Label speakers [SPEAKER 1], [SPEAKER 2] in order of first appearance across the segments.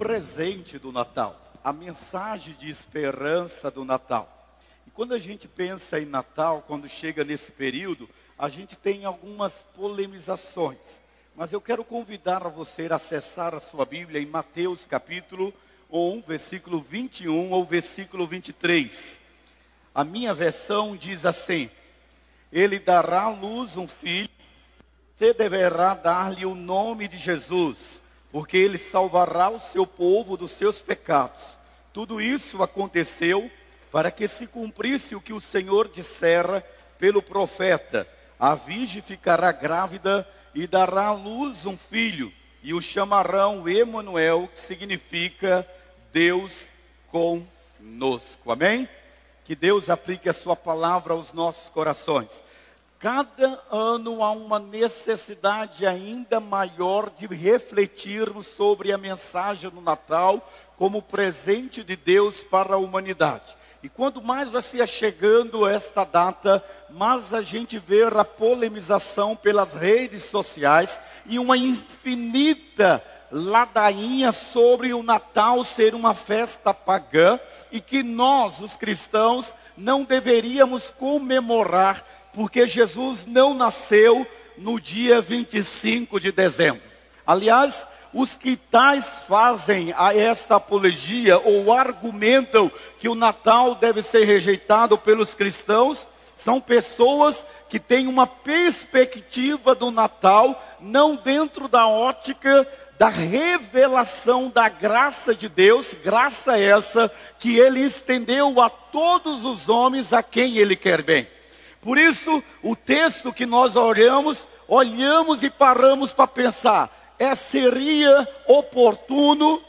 [SPEAKER 1] presente do Natal, a mensagem de esperança do Natal. E quando a gente pensa em Natal, quando chega nesse período, a gente tem algumas polemizações. Mas eu quero convidar a você a acessar a sua Bíblia em Mateus capítulo 1, versículo 21 ou versículo 23. A minha versão diz assim: Ele dará à luz um filho, você deverá dar-lhe o nome de Jesus, porque ele salvará o seu povo dos seus pecados. Tudo isso aconteceu para que se cumprisse o que o Senhor dissera pelo profeta: A virgem ficará grávida e dará à luz um filho, e o chamarão Emanuel, que significa Deus conosco. Amém? Que Deus aplique a sua palavra aos nossos corações. Cada ano há uma necessidade ainda maior de refletirmos sobre a mensagem do Natal como presente de Deus para a humanidade. E quanto mais vai se chegando esta data, mais a gente vê a polemização pelas redes sociais e uma infinita ladainha sobre o Natal ser uma festa pagã e que nós, os cristãos, não deveríamos comemorar, porque Jesus não nasceu no dia 25 de dezembro. Aliás, os que tais fazem a esta apologia ou argumentam que o Natal deve ser rejeitado pelos cristãos são pessoas que têm uma perspectiva do Natal não dentro da ótica da revelação da graça de Deus, graça essa que ele estendeu a todos os homens a quem ele quer bem. Por isso, o texto que nós olhamos, olhamos e paramos para pensar, é, seria oportuno,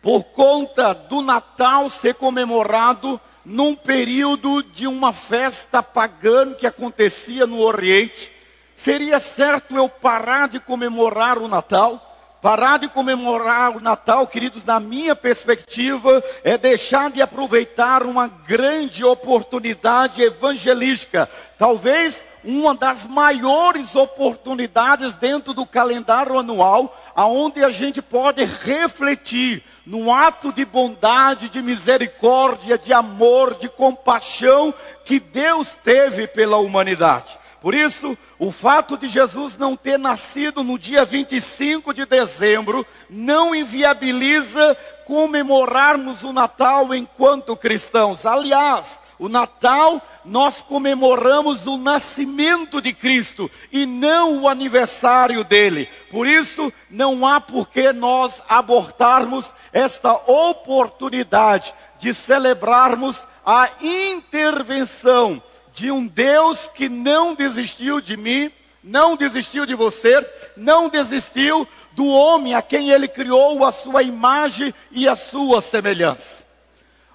[SPEAKER 1] por conta do Natal ser comemorado num período de uma festa pagã que acontecia no Oriente, seria certo eu parar de comemorar o Natal? Parar de comemorar o Natal, queridos, na minha perspectiva, é deixar de aproveitar uma grande oportunidade evangelística. Talvez uma das maiores oportunidades dentro do calendário anual, aonde a gente pode refletir no ato de bondade, de misericórdia, de amor, de compaixão que Deus teve pela humanidade. Por isso, o fato de Jesus não ter nascido no dia 25 de dezembro não inviabiliza comemorarmos o Natal enquanto cristãos. Aliás, o Natal nós comemoramos o nascimento de Cristo e não o aniversário dele. Por isso, não há por que nós abortarmos esta oportunidade de celebrarmos a intervenção de um Deus que não desistiu de mim, não desistiu de você, não desistiu do homem a quem ele criou a sua imagem e a sua semelhança.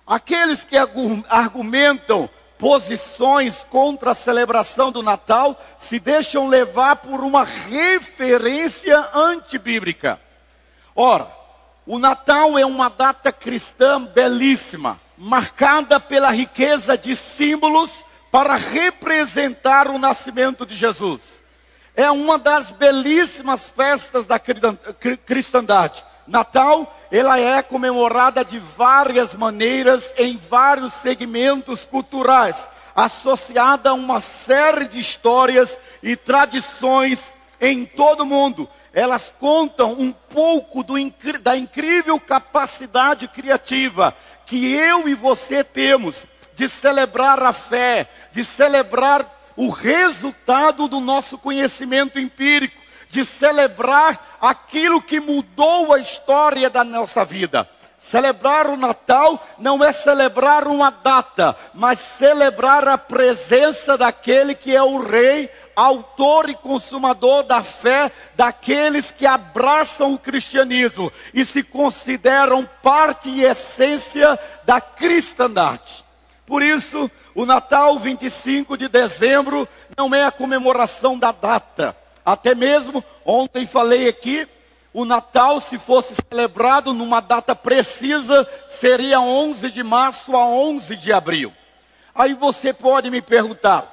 [SPEAKER 1] Aqueles que argumentam posições contra a celebração do Natal se deixam levar por uma referência antibíblica. Ora, o Natal é uma data cristã belíssima, marcada pela riqueza de símbolos para representar o nascimento de Jesus. É uma das belíssimas festas da cristandade. Natal, ela é comemorada de várias maneiras em vários segmentos culturais, associada a uma série de histórias e tradições em todo o mundo. Elas contam um pouco do, da incrível capacidade criativa que eu e você temos de celebrar a fé, de celebrar o resultado do nosso conhecimento empírico de celebrar aquilo que mudou a história da nossa vida. Celebrar o Natal não é celebrar uma data, mas celebrar a presença daquele que é o Rei, autor e consumador da fé daqueles que abraçam o cristianismo e se consideram parte e essência da cristandade. Por isso, o Natal 25 de dezembro não é a comemoração da data, até mesmo ontem falei aqui, o Natal, se fosse celebrado numa data precisa, seria 11 de março a 11 de abril. Aí você pode me perguntar,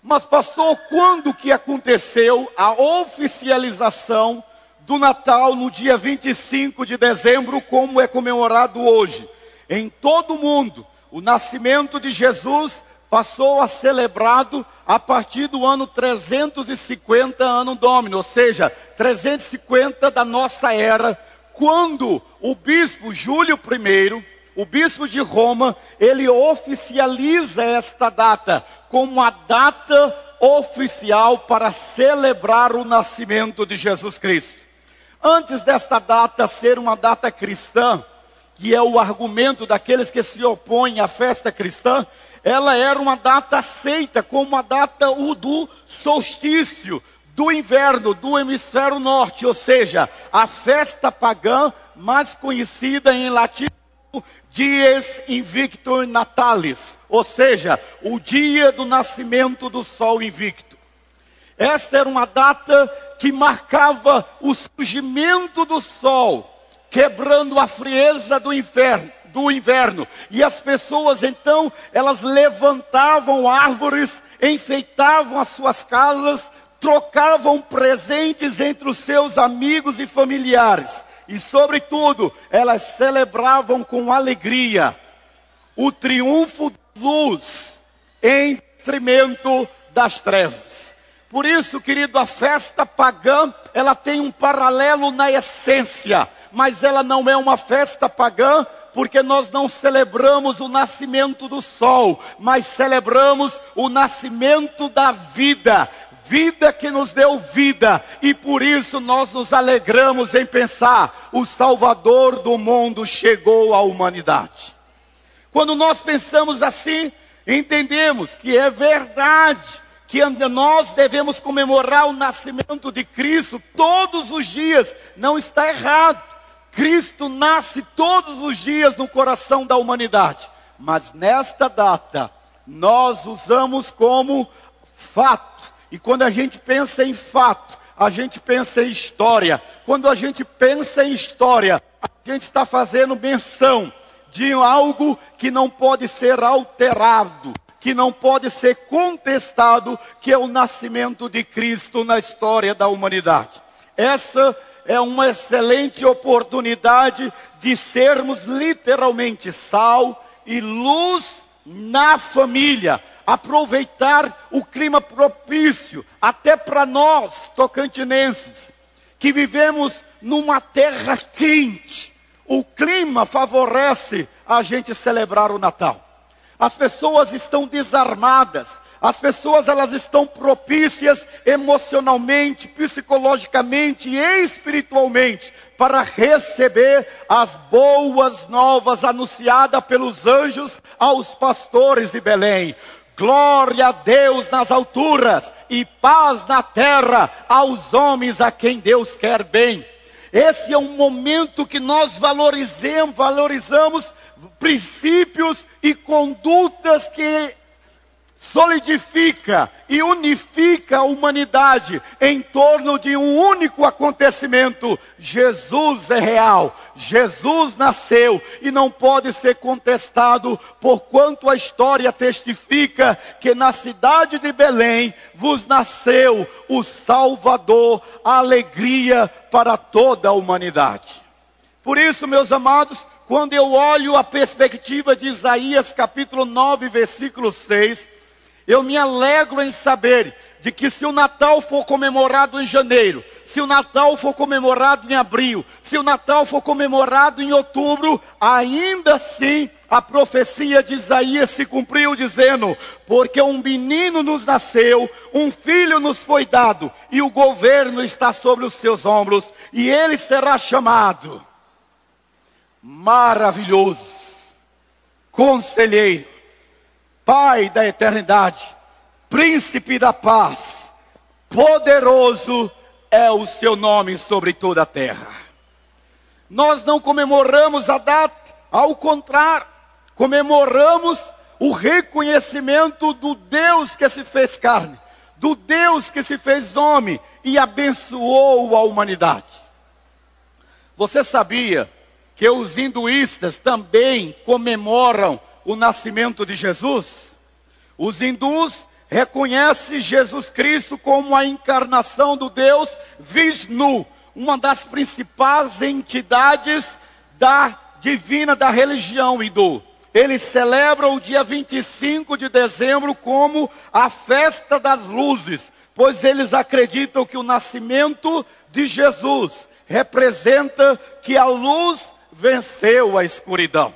[SPEAKER 1] mas pastor, quando que aconteceu a oficialização do Natal no dia 25 de dezembro, como é comemorado hoje. Em todo o mundo, o nascimento de Jesus passou a celebrado a partir do ano 350 ano domino, ou seja, 350 da nossa era, quando o bispo Júlio I, o bispo de Roma, ele oficializa esta data como a data oficial para celebrar o nascimento de Jesus Cristo. Antes desta data ser uma data cristã, que é o argumento daqueles que se opõem à festa cristã, ela era uma data aceita como uma data do solstício, do inverno, do hemisfério norte, ou seja, a festa pagã mais conhecida em latim, Dies Invictus Natalis, ou seja, o dia do nascimento do sol invicto. Esta era uma data que marcava o surgimento do sol, quebrando a frieza do inferno, do inverno. E as pessoas então, elas levantavam árvores, enfeitavam as suas casas, trocavam presentes entre os seus amigos e familiares. E, sobretudo, elas celebravam com alegria o triunfo da luz em detrimento das trevas. Por isso, querido, a festa pagã, ela tem um paralelo na essência, mas ela não é uma festa pagã porque nós não celebramos o nascimento do sol, mas celebramos o nascimento da vida, vida que nos deu vida, e por isso nós nos alegramos em pensar: o Salvador do mundo chegou à humanidade. Quando nós pensamos assim, entendemos que é verdade que nós devemos comemorar o nascimento de Cristo todos os dias, não está errado. Cristo nasce todos os dias no coração da humanidade, mas nesta data nós usamos como fato, e quando a gente pensa em fato, a gente pensa em história. Quando a gente pensa em história, a gente está fazendo menção de algo que não pode ser alterado, que não pode ser contestado, que é o nascimento de Cristo na história da humanidade. Essa é uma excelente oportunidade de sermos literalmente sal e luz na família. Aproveitar o clima propício, até para nós, tocantinenses, que vivemos numa terra quente. O clima favorece a gente celebrar o Natal. As pessoas estão desarmadas. As pessoas elas estão propícias emocionalmente, psicologicamente e espiritualmente para receber as boas novas anunciadas pelos anjos aos pastores de Belém. Glória a Deus nas alturas e paz na terra aos homens a quem Deus quer bem. Esse é um momento que nós valorizamos, valorizamos princípios e condutas que solidifica e unifica a humanidade em torno de um único acontecimento. Jesus é real, Jesus nasceu e não pode ser contestado, porquanto a história testifica que na cidade de Belém vos nasceu o Salvador, a alegria para toda a humanidade. Por isso, meus amados, quando eu olho a perspectiva de Isaías capítulo 9, versículo 6, eu me alegro em saber de que se o Natal for comemorado em janeiro, se o Natal for comemorado em abril, se o Natal for comemorado em outubro, ainda assim a profecia de Isaías se cumpriu, dizendo: Porque um menino nos nasceu, um filho nos foi dado, e o governo está sobre os seus ombros, e ele será chamado maravilhoso, conselheiro, Pai da eternidade, príncipe da paz, poderoso é o seu nome sobre toda a terra. Nós não comemoramos a data, ao contrário, comemoramos o reconhecimento do Deus que se fez carne, do Deus que se fez homem e abençoou a humanidade. Você sabia que os hinduístas também comemoram o nascimento de Jesus. Os hindus reconhecem Jesus Cristo como a encarnação do Deus Vishnu, uma das principais entidades da divina da religião hindu. Eles celebram o dia 25 de dezembro como a festa das luzes, pois eles acreditam que o nascimento de Jesus representa que a luz venceu a escuridão.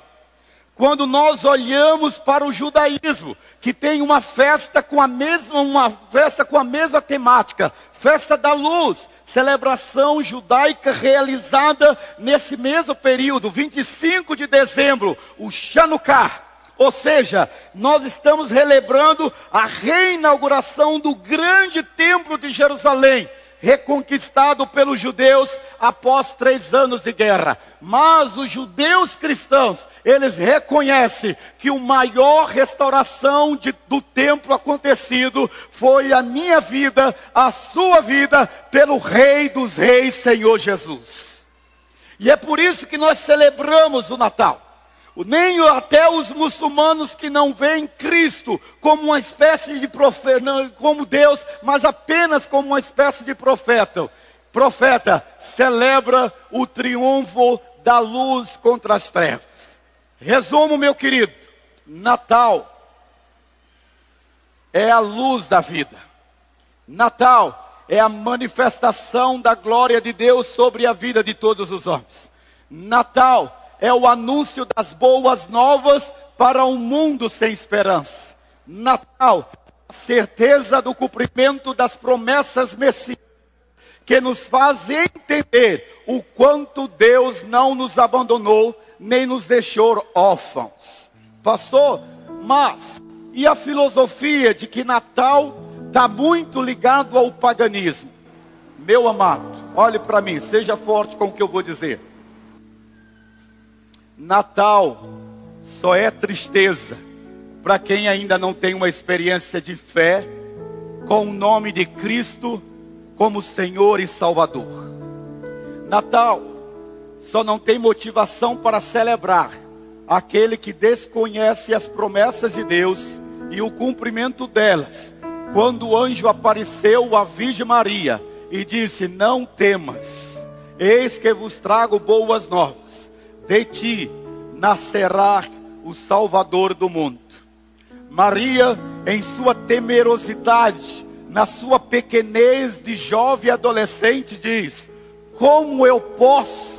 [SPEAKER 1] Quando nós olhamos para o judaísmo, que tem uma festa com a mesma uma festa com a mesma temática, festa da luz, celebração judaica realizada nesse mesmo período, 25 de dezembro, o Chanukah. Ou seja, nós estamos relembrando a reinauguração do grande templo de Jerusalém, reconquistado pelos judeus após três anos de guerra. Mas os judeus cristãos, eles reconhecem que o maior restauração de, do templo acontecido foi a minha vida, a sua vida, pelo Rei dos Reis, Senhor Jesus. E é por isso que nós celebramos o Natal nem até os muçulmanos que não veem Cristo como uma espécie de profeta, como Deus, mas apenas como uma espécie de profeta. Profeta celebra o triunfo da luz contra as trevas. Resumo, meu querido: Natal é a luz da vida. Natal é a manifestação da glória de Deus sobre a vida de todos os homens. Natal é o anúncio das boas novas para um mundo sem esperança. Natal, a certeza do cumprimento das promessas messiânicas, que nos faz entender o quanto Deus não nos abandonou, nem nos deixou órfãos. Pastor, mas e a filosofia de que Natal está muito ligado ao paganismo? Meu amado, olhe para mim, seja forte com o que eu vou dizer. Natal só é tristeza para quem ainda não tem uma experiência de fé com o nome de Cristo como Senhor e Salvador. Natal só não tem motivação para celebrar aquele que desconhece as promessas de Deus e o cumprimento delas. Quando o anjo apareceu à Virgem Maria e disse: Não temas, eis que vos trago boas novas de ti nascerá o Salvador do mundo. Maria, em sua temerosidade, na sua pequenez de jovem adolescente, diz: Como eu posso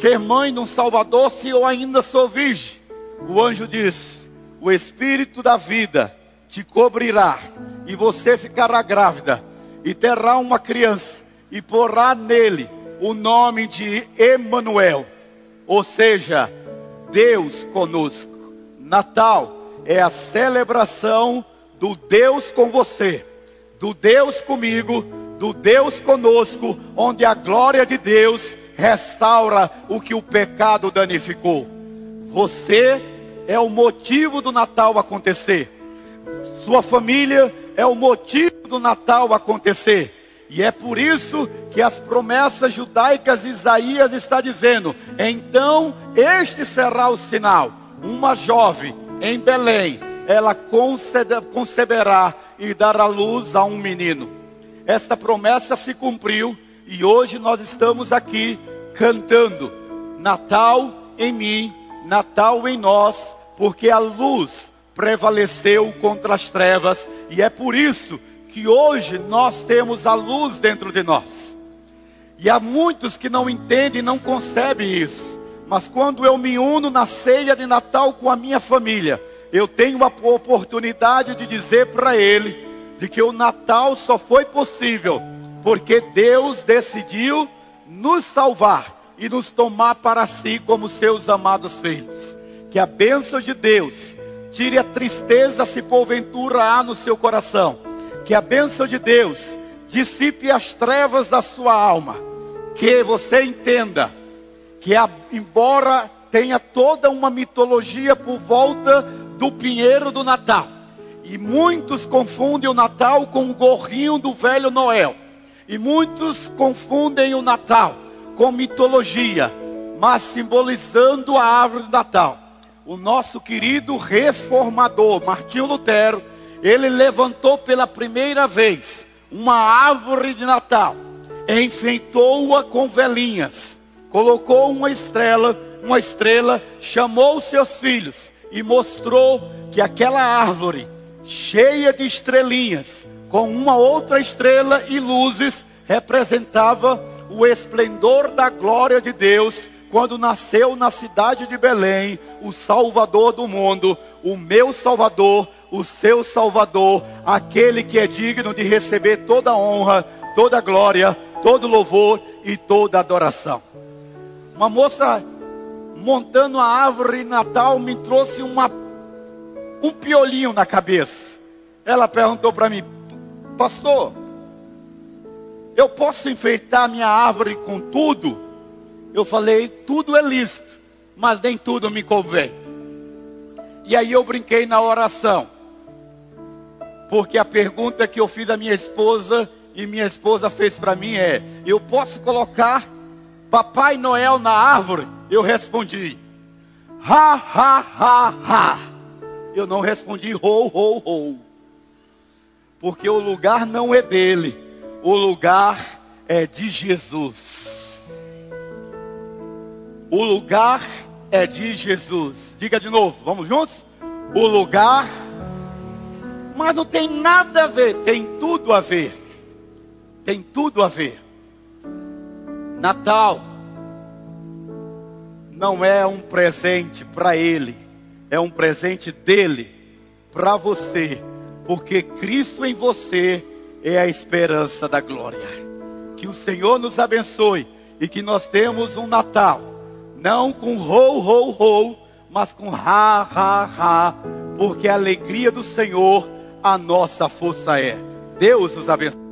[SPEAKER 1] ser mãe de um Salvador se eu ainda sou virgem? O anjo diz: O Espírito da vida te cobrirá, e você ficará grávida, e terá uma criança, e porá nele o nome de Emanuel ou seja, Deus conosco. Natal é a celebração do Deus com você, do Deus comigo, do Deus conosco, onde a glória de Deus restaura o que o pecado danificou. Você é o motivo do Natal acontecer. Sua família é o motivo do Natal acontecer. E é por isso que as promessas judaicas Isaías está dizendo: então este será o sinal. Uma jovem em Belém, ela conceberá e dará luz a um menino. Esta promessa se cumpriu e hoje nós estamos aqui cantando Natal em mim, Natal em nós, porque a luz prevaleceu contra as trevas e é por isso que hoje nós temos a luz dentro de nós. E há muitos que não entendem, não concebem isso. Mas quando eu me uno na ceia de Natal com a minha família, eu tenho a oportunidade de dizer para ele de que o Natal só foi possível porque Deus decidiu nos salvar e nos tomar para si como seus amados filhos. Que a bênção de Deus tire a tristeza se porventura há no seu coração que a bênção de Deus dissipe as trevas da sua alma. Que você entenda que, embora tenha toda uma mitologia por volta do pinheiro do Natal, e muitos confundem o Natal com o gorrinho do velho Noel, e muitos confundem o Natal com mitologia, mas simbolizando a árvore do Natal. O nosso querido reformador Martinho Lutero ele levantou pela primeira vez uma árvore de Natal. enfeitou-a com velinhas, colocou uma estrela, uma estrela, chamou seus filhos e mostrou que aquela árvore cheia de estrelinhas, com uma outra estrela e luzes, representava o esplendor da glória de Deus quando nasceu na cidade de Belém o Salvador do mundo, o meu Salvador, o seu Salvador, aquele que é digno de receber toda honra, toda glória, todo louvor e toda adoração. Uma moça montando a árvore Natal me trouxe uma, um piolinho na cabeça. Ela perguntou para mim, pastor, eu posso enfeitar minha árvore com tudo? Eu falei, tudo é lícito, mas nem tudo me convém. E aí eu brinquei na oração. Porque a pergunta que eu fiz à minha esposa e minha esposa fez para mim é: eu posso colocar Papai Noel na árvore? Eu respondi: ha, ha, ha, ha. Eu não respondi ho, ho, ho. Porque o lugar não é dele, o lugar é de Jesus. O lugar é de Jesus. Diga de novo, vamos juntos? O lugar, mas não tem nada a ver, tem tudo a ver tem tudo a ver. Natal não é um presente para ele, é um presente dele para você, porque Cristo em você é a esperança da glória. Que o Senhor nos abençoe e que nós temos um Natal, não com ho, ho, ho, mas com ha, ha, ha, porque a alegria do Senhor a nossa força é. Deus os abençoe.